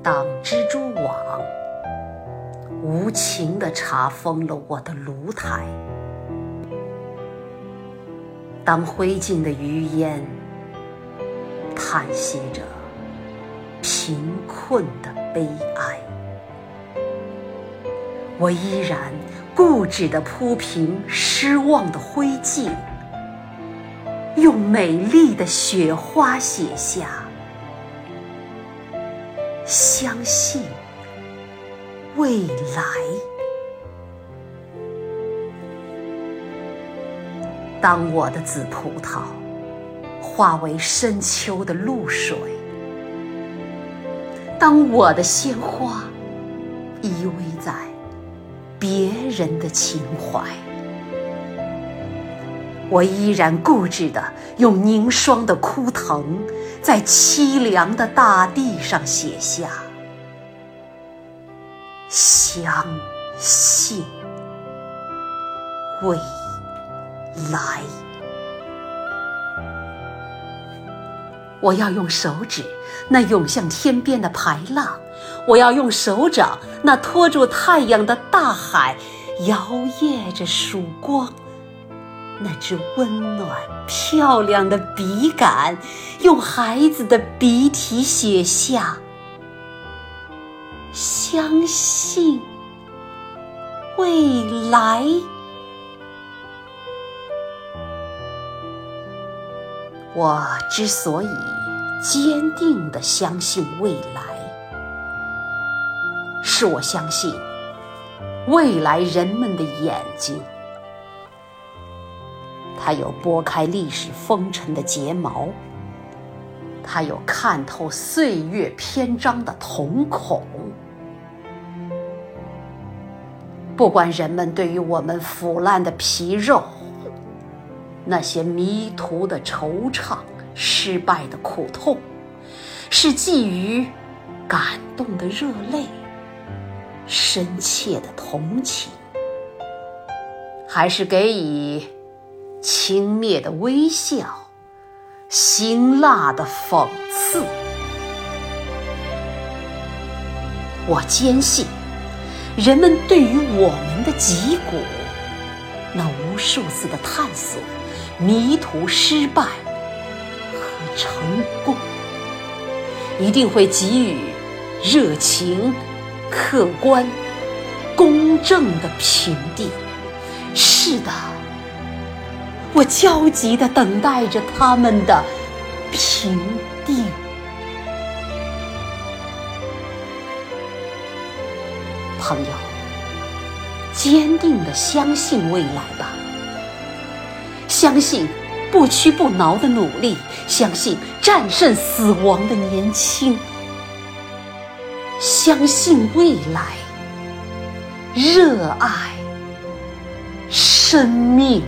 当蜘蛛网，无情地查封了我的炉台。当灰烬的余烟叹息着贫困的悲哀，我依然固执地铺平失望的灰烬，用美丽的雪花写下。相信未来。当我的紫葡萄化为深秋的露水，当我的鲜花依偎在别人的情怀，我依然固执地用凝霜的枯藤。在凄凉的大地上写下“相信未来”。我要用手指那涌向天边的排浪，我要用手掌那托住太阳的大海，摇曳着曙光。那支温暖漂亮的笔杆，用孩子的笔体写下“相信未来”。我之所以坚定的相信未来，是我相信未来人们的眼睛。它有拨开历史风尘的睫毛，它有看透岁月篇章的瞳孔。不管人们对于我们腐烂的皮肉、那些迷途的惆怅、失败的苦痛，是寄予感动的热泪、深切的同情，还是给予？轻蔑的微笑，辛辣的讽刺。我坚信，人们对于我们的脊骨，那无数次的探索、迷途、失败和成功，一定会给予热情、客观、公正的评定。是的。我焦急地等待着他们的评定。朋友，坚定地相信未来吧，相信不屈不挠的努力，相信战胜死亡的年轻，相信未来，热爱生命。